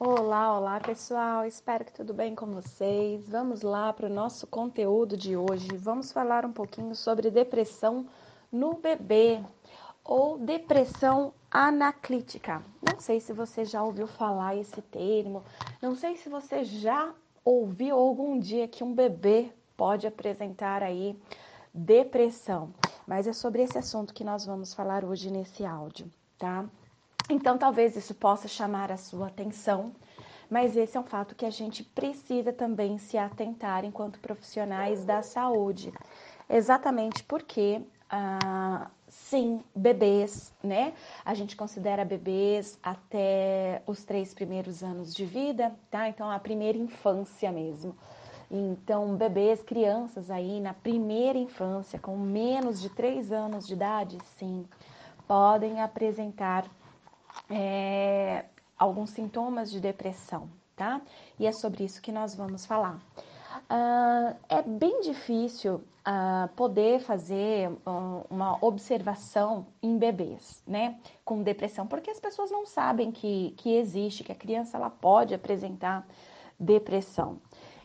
Olá, olá pessoal, espero que tudo bem com vocês. Vamos lá para o nosso conteúdo de hoje. Vamos falar um pouquinho sobre depressão no bebê ou depressão anaclítica. Não sei se você já ouviu falar esse termo, não sei se você já ouviu algum dia que um bebê pode apresentar aí depressão, mas é sobre esse assunto que nós vamos falar hoje nesse áudio, tá? Então, talvez isso possa chamar a sua atenção, mas esse é um fato que a gente precisa também se atentar enquanto profissionais da saúde. Exatamente porque, ah, sim, bebês, né? A gente considera bebês até os três primeiros anos de vida, tá? Então, a primeira infância mesmo. Então, bebês, crianças aí na primeira infância, com menos de três anos de idade, sim, podem apresentar é, alguns sintomas de depressão, tá? E é sobre isso que nós vamos falar. Uh, é bem difícil uh, poder fazer uh, uma observação em bebês, né, com depressão, porque as pessoas não sabem que, que existe, que a criança ela pode apresentar depressão.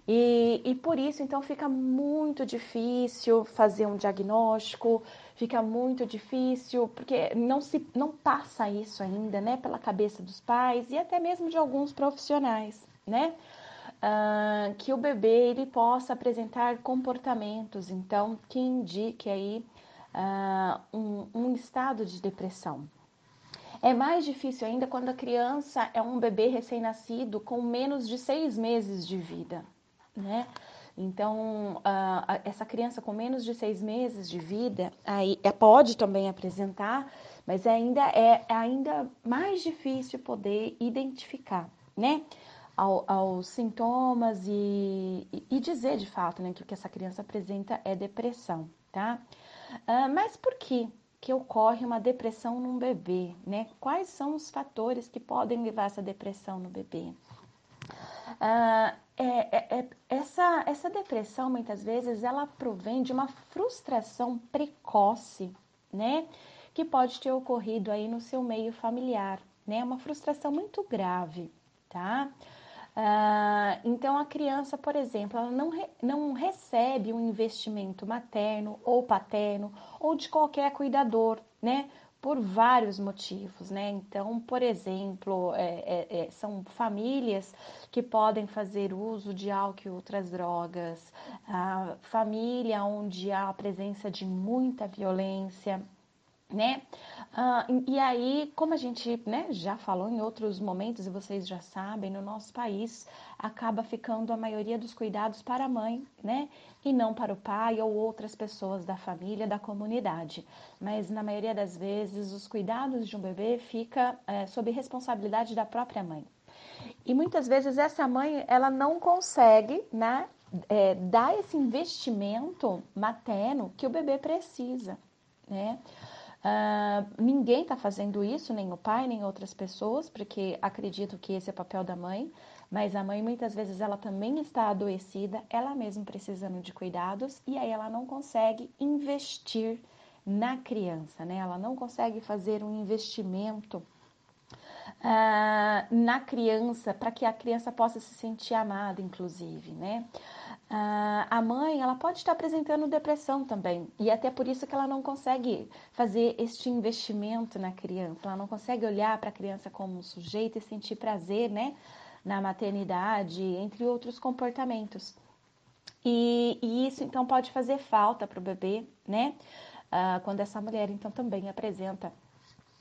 E, e por isso, então, fica muito difícil fazer um diagnóstico, fica muito difícil, porque não se não passa isso ainda, né, pela cabeça dos pais e até mesmo de alguns profissionais, né? Uh, que o bebê ele possa apresentar comportamentos, então, que indique aí uh, um, um estado de depressão. É mais difícil ainda quando a criança é um bebê recém-nascido com menos de seis meses de vida né? Então, essa criança com menos de seis meses de vida, aí é, pode também apresentar, mas ainda é, é ainda mais difícil poder identificar, né? Ao, aos sintomas e, e, dizer de fato né, que o que essa criança apresenta é depressão, tá? Uh, mas por que que ocorre uma depressão num bebê, né? Quais são os fatores que podem levar essa depressão no bebê? Uh, é, é, é, essa, essa depressão, muitas vezes, ela provém de uma frustração precoce, né? Que pode ter ocorrido aí no seu meio familiar, né? Uma frustração muito grave, tá? Uh, então, a criança, por exemplo, ela não, re, não recebe um investimento materno ou paterno ou de qualquer cuidador, né? Por vários motivos, né? Então, por exemplo, é, é, é, são famílias que podem fazer uso de álcool e outras drogas, a família onde há a presença de muita violência, né? Ah, e aí, como a gente né, já falou em outros momentos e vocês já sabem, no nosso país acaba ficando a maioria dos cuidados para a mãe, né? E não para o pai ou outras pessoas da família, da comunidade. Mas na maioria das vezes, os cuidados de um bebê fica é, sob responsabilidade da própria mãe. E muitas vezes essa mãe ela não consegue, né? É, dar esse investimento materno que o bebê precisa, né? Uh, ninguém está fazendo isso, nem o pai, nem outras pessoas, porque acredito que esse é o papel da mãe, mas a mãe muitas vezes ela também está adoecida, ela mesma precisando de cuidados, e aí ela não consegue investir na criança, né? Ela não consegue fazer um investimento uh, na criança para que a criança possa se sentir amada, inclusive, né? Uh, a mãe ela pode estar apresentando depressão também e até por isso que ela não consegue fazer este investimento na criança, ela não consegue olhar para a criança como um sujeito e sentir prazer, né? Na maternidade, entre outros comportamentos. E, e isso então pode fazer falta para o bebê, né? Uh, quando essa mulher então também apresenta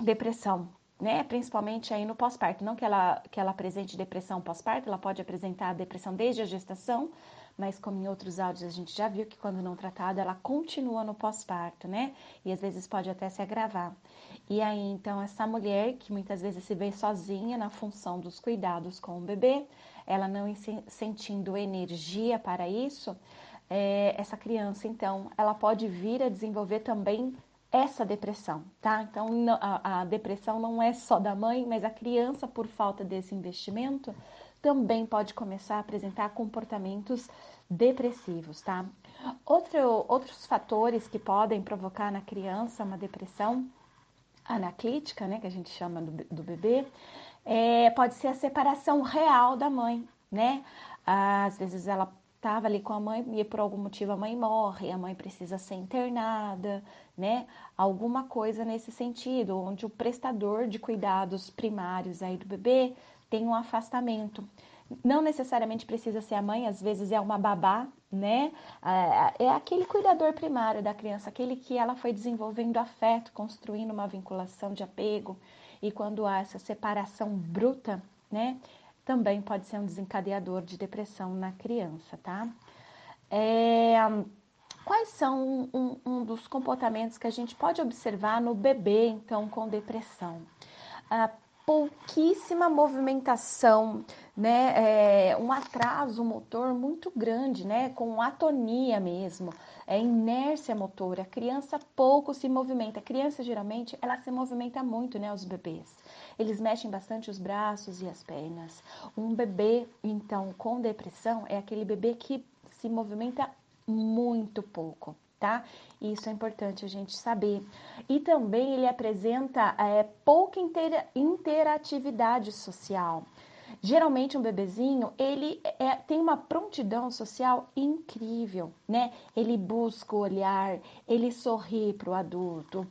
depressão né? Principalmente aí no pós-parto. Não que ela, que ela apresente depressão pós-parto, ela pode apresentar depressão desde a gestação, mas como em outros áudios a gente já viu que quando não tratada, ela continua no pós-parto, né? E às vezes pode até se agravar. E aí, então, essa mulher que muitas vezes se vê sozinha na função dos cuidados com o bebê, ela não sentindo energia para isso, é, essa criança, então, ela pode vir a desenvolver também essa depressão, tá? Então, a, a, depressão não é só da mãe, mas a criança, por falta desse investimento, também pode começar a apresentar comportamentos depressivos, tá? Outro, outros fatores que podem provocar na criança uma depressão anaclítica, né, que a gente chama do, do bebê, é, pode ser a separação real da mãe, né? Às vezes ela estava ali com a mãe e por algum motivo a mãe morre, a mãe precisa ser internada, né? Alguma coisa nesse sentido, onde o prestador de cuidados primários aí do bebê tem um afastamento. Não necessariamente precisa ser a mãe, às vezes é uma babá, né? É, é aquele cuidador primário da criança, aquele que ela foi desenvolvendo afeto, construindo uma vinculação de apego. E quando há essa separação bruta, né? Também pode ser um desencadeador de depressão na criança, tá? É, quais são um, um, dos comportamentos que a gente pode observar no bebê, então, com depressão? Ah, pouquíssima movimentação, né? É, um atraso motor muito grande, né? Com atonia mesmo, é inércia motora. A criança pouco se movimenta. A criança geralmente ela se movimenta muito, né? Os bebês, eles mexem bastante os braços e as pernas. Um bebê, então, com depressão é aquele bebê que se movimenta muito pouco tá? Isso é importante a gente saber. E também ele apresenta é, pouca intera interatividade social. Geralmente um bebezinho ele é, tem uma prontidão social incrível, né? Ele busca o olhar, ele sorri para o adulto,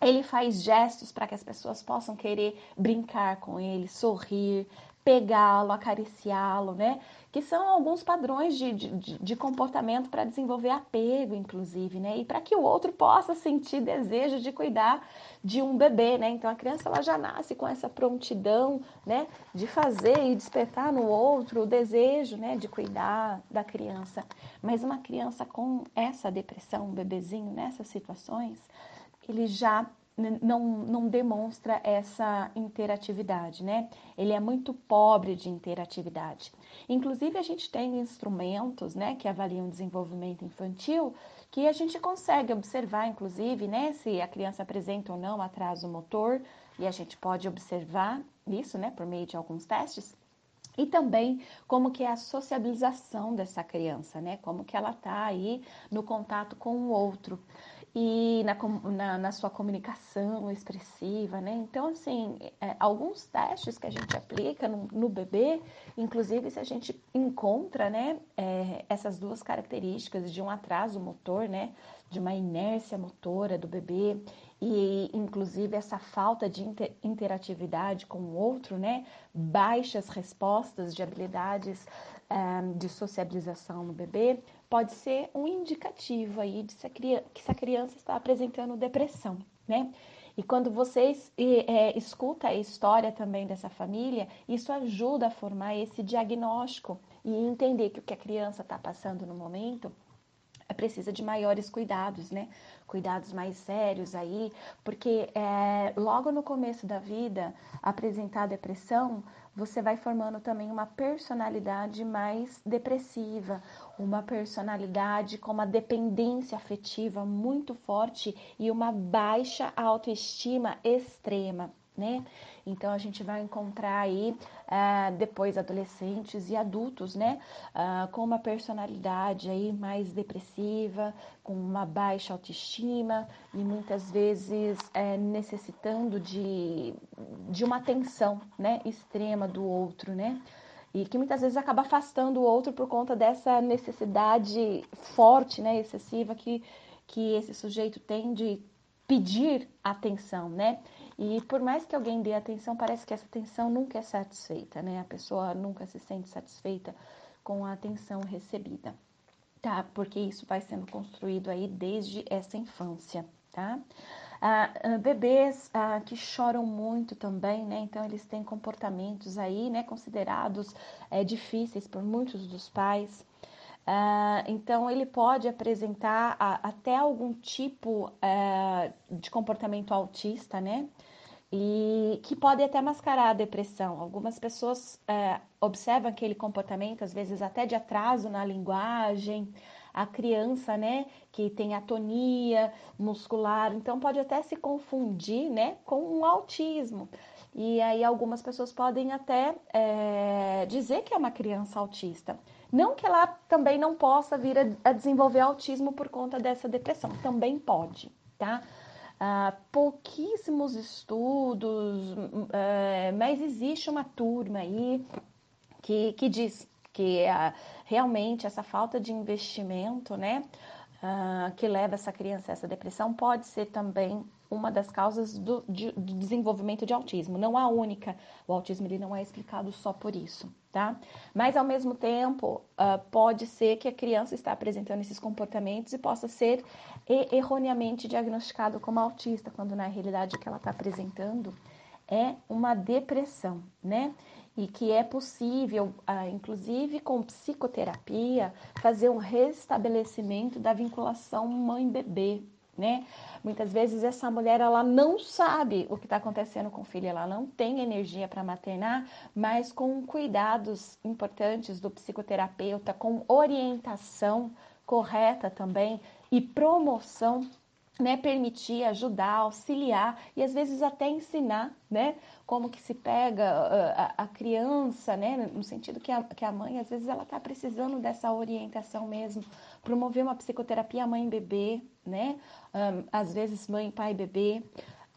ele faz gestos para que as pessoas possam querer brincar com ele, sorrir, pegá-lo, acariciá-lo, né? Que são alguns padrões de, de, de comportamento para desenvolver apego, inclusive, né? E para que o outro possa sentir desejo de cuidar de um bebê, né? Então a criança ela já nasce com essa prontidão, né? De fazer e despertar no outro o desejo, né? De cuidar da criança. Mas uma criança com essa depressão, um bebezinho nessas situações, ele já não, não demonstra essa interatividade, né? Ele é muito pobre de interatividade. Inclusive, a gente tem instrumentos, né, que avaliam desenvolvimento infantil, que a gente consegue observar, inclusive, né, se a criança apresenta ou não atraso motor, e a gente pode observar isso, né, por meio de alguns testes. E também como que é a sociabilização dessa criança, né? Como que ela tá aí no contato com o outro e na, na, na, sua comunicação expressiva, né? Então, assim, é, alguns testes que a gente aplica no, no, bebê, inclusive se a gente encontra, né, é, essas duas características de um atraso motor, né, de uma inércia motora do bebê e, inclusive, essa falta de inter, interatividade com o outro, né, baixas respostas de habilidades um, de sociabilização no bebê, pode ser um indicativo aí de se que essa criança está apresentando depressão, né? E quando vocês é, escuta a história também dessa família, isso ajuda a formar esse diagnóstico e entender que o que a criança está passando no momento precisa de maiores cuidados, né? Cuidados mais sérios aí, porque é, logo no começo da vida, apresentar depressão, você vai formando também uma personalidade mais depressiva, uma personalidade com uma dependência afetiva muito forte e uma baixa autoestima extrema né? Então a gente vai encontrar aí uh, depois adolescentes e adultos, né? Uh, com uma personalidade aí mais depressiva, com uma baixa autoestima e muitas vezes é, necessitando de, de uma atenção, né? Extrema do outro, né? E que muitas vezes acaba afastando o outro por conta dessa necessidade forte, né? Excessiva que, que esse sujeito tem de pedir atenção, né? E por mais que alguém dê atenção, parece que essa atenção nunca é satisfeita, né? A pessoa nunca se sente satisfeita com a atenção recebida, tá? Porque isso vai sendo construído aí desde essa infância, tá? Ah, ah, bebês ah, que choram muito também, né? Então eles têm comportamentos aí, né? Considerados é, difíceis por muitos dos pais. Uh, então, ele pode apresentar a, até algum tipo uh, de comportamento autista, né? E que pode até mascarar a depressão. Algumas pessoas uh, observam aquele comportamento, às vezes até de atraso na linguagem, a criança, né, que tem atonia muscular, então pode até se confundir, né, com um autismo. E aí algumas pessoas podem até é, dizer que é uma criança autista. Não que ela também não possa vir a, a desenvolver autismo por conta dessa depressão, também pode, tá? Uh, pouquíssimos estudos, uh, mas existe uma turma aí que, que diz que realmente essa falta de investimento, né, que leva essa criança a essa depressão pode ser também uma das causas do, de, do, desenvolvimento de autismo. Não a única. O autismo ele não é explicado só por isso, tá? Mas ao mesmo tempo, uh, pode ser que a criança está apresentando esses comportamentos e possa ser erroneamente diagnosticado como autista, quando na realidade o que ela está apresentando é uma depressão, né? E que é possível, uh, inclusive com psicoterapia, fazer um restabelecimento da vinculação mãe-bebê, né? Muitas vezes essa mulher ela não sabe o que está acontecendo com o filho, ela não tem energia para maternar, mas com cuidados importantes do psicoterapeuta, com orientação correta também e promoção né, permitir, ajudar, auxiliar e às vezes até ensinar, né, como que se pega ah, a, a criança, né, no sentido que a, que a mãe às vezes ela está precisando dessa orientação mesmo, promover uma psicoterapia mãe-bebê, né, um, às vezes mãe, pai, bebê,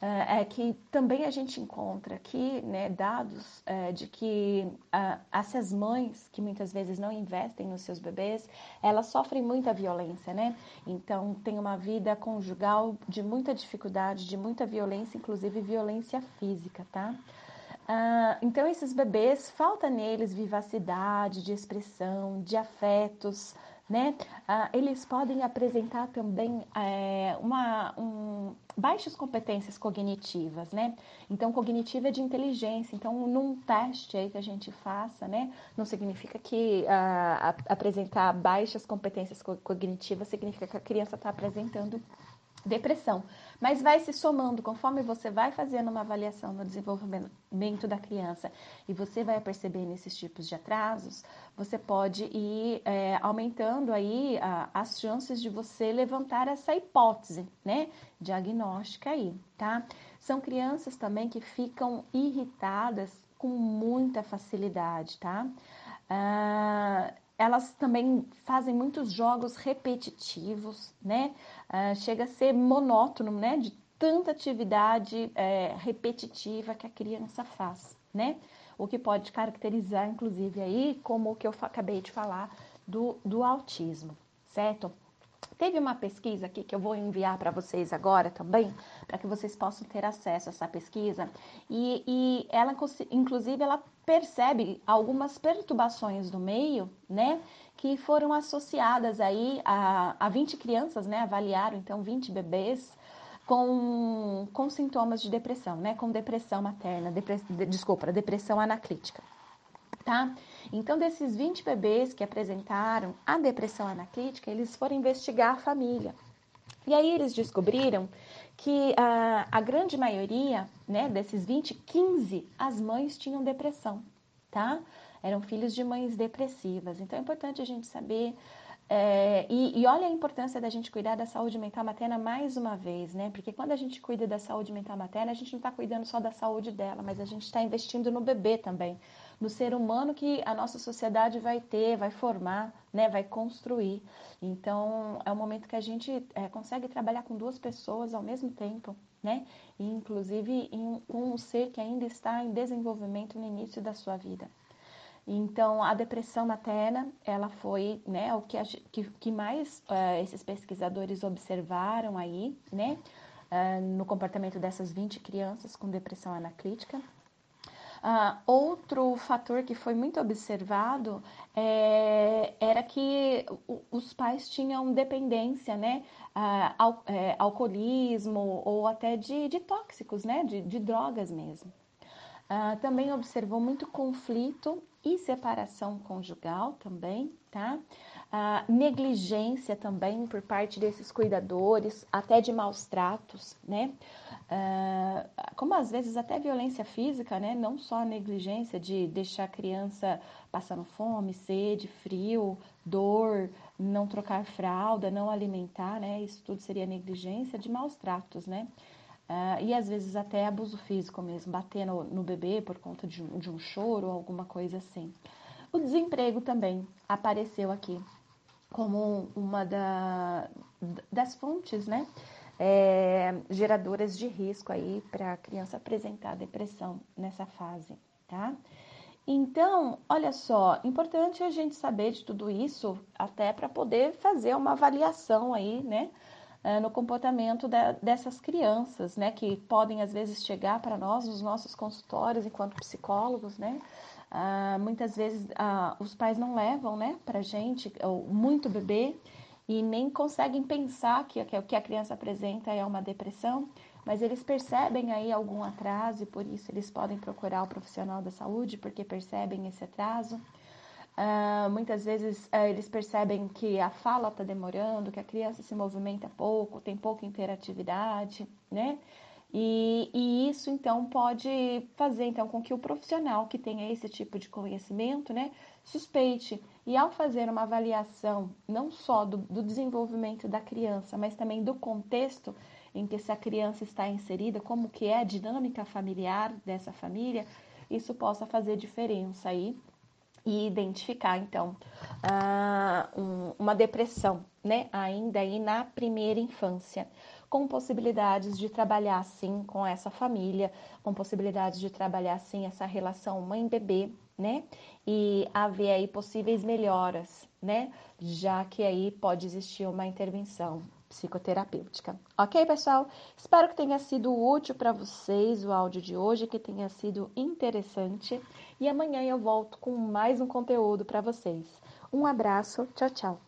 é que também a gente encontra aqui né, dados uh, de que uh, essas mães que muitas vezes não investem nos seus bebês, elas sofrem muita violência, né? Então tem uma vida conjugal de muita dificuldade, de muita violência, inclusive violência física, tá? Uh, então, esses bebês, falta neles vivacidade de expressão, de afetos, né? Ah, eles podem apresentar também é, uma, um, baixas competências cognitivas, né? Então, cognitiva é de inteligência. Então, num teste aí que a gente faça, né? Não significa que ah, apresentar baixas competências cognitivas significa que a criança está apresentando depressão. Mas vai se somando conforme você vai fazendo uma avaliação no desenvolvimento da criança e você vai percebendo esses tipos de atrasos, você pode ir é, aumentando aí a, as chances de você levantar essa hipótese, né, diagnóstica aí, tá? São crianças também que ficam irritadas com muita facilidade, tá? Ah, elas também fazem muitos jogos repetitivos, né? Uh, chega a ser monótono, né? De tanta atividade é, repetitiva que a criança faz, né? O que pode caracterizar, inclusive, aí, como o que eu acabei de falar do, do autismo, certo? Teve uma pesquisa aqui que eu vou enviar para vocês agora também, para que vocês possam ter acesso a essa pesquisa. E, e ela, inclusive, ela percebe algumas perturbações do meio, né? Que foram associadas aí a, a 20 crianças, né? Avaliaram, então, 20 bebês com, com sintomas de depressão, né? Com depressão materna, depress, de, desculpa, depressão anaclítica tá? Então, desses 20 bebês que apresentaram a depressão anaclítica, eles foram investigar a família. E aí eles descobriram que a, a grande maioria, né, desses 20, 15, as mães tinham depressão, tá? Eram filhos de mães depressivas. Então, é importante a gente saber é, e, e, olha a importância da gente cuidar da saúde mental materna mais uma vez, né? Porque quando a gente cuida da saúde mental materna, a gente não está cuidando só da saúde dela, mas a gente está investindo no bebê também no ser humano que a nossa sociedade vai ter, vai formar, né, vai construir. Então, é um momento que a gente é, consegue trabalhar com duas pessoas ao mesmo tempo, né? E, inclusive em, com um ser que ainda está em desenvolvimento no início da sua vida. Então, a depressão materna, ela foi né, o que, a, que, que mais uh, esses pesquisadores observaram aí, né? Uh, no comportamento dessas 20 crianças com depressão anaclítica. Uh, outro fator que foi muito observado é, era que os pais tinham dependência, né? Uh, al, é, alcoolismo ou até de, de tóxicos, né? De, de drogas mesmo. Uh, também observou muito conflito e separação conjugal também, tá? A negligência também por parte desses cuidadores, até de maus tratos, né? Uh, como às vezes até violência física, né? Não só a negligência de deixar a criança passando fome, sede, frio, dor, não trocar fralda, não alimentar, né? Isso tudo seria negligência de maus tratos, né? Uh, e às vezes até abuso físico mesmo, bater no, no bebê por conta de de um choro ou alguma coisa assim. O desemprego também apareceu aqui como uma da, das fontes, né, é, geradoras de risco aí para a criança apresentar depressão nessa fase, tá? Então, olha só, importante a gente saber de tudo isso até para poder fazer uma avaliação aí, né, é, no comportamento da, dessas crianças, né, que podem às vezes chegar para nós nos nossos consultórios enquanto psicólogos, né, ah, muitas vezes ah, os pais não levam, né, para gente ou muito bebê e nem conseguem pensar que, que o que a criança apresenta é uma depressão mas eles percebem aí algum atraso e por isso eles podem procurar o profissional da saúde porque percebem esse atraso. Uh, muitas vezes uh, eles percebem que a fala está demorando, que a criança se movimenta pouco, tem pouca interatividade, né? E, e, isso então pode fazer então com que o profissional que tenha esse tipo de conhecimento, né, suspeite e ao fazer uma avaliação não só do, do desenvolvimento da criança, mas também do contexto, em que essa criança está inserida, como que é a dinâmica familiar dessa família, isso possa fazer diferença aí e identificar então uh, uma depressão, né? Ainda aí na primeira infância, com possibilidades de trabalhar sim com essa família, com possibilidades de trabalhar sim essa relação mãe-bebê, né? E haver aí possíveis melhoras, né? Já que aí pode existir uma intervenção psicoterapêutica. Ok, pessoal? Espero que tenha sido útil para vocês o áudio de hoje, que tenha sido interessante. E amanhã eu volto com mais um conteúdo para vocês. Um abraço, tchau, tchau.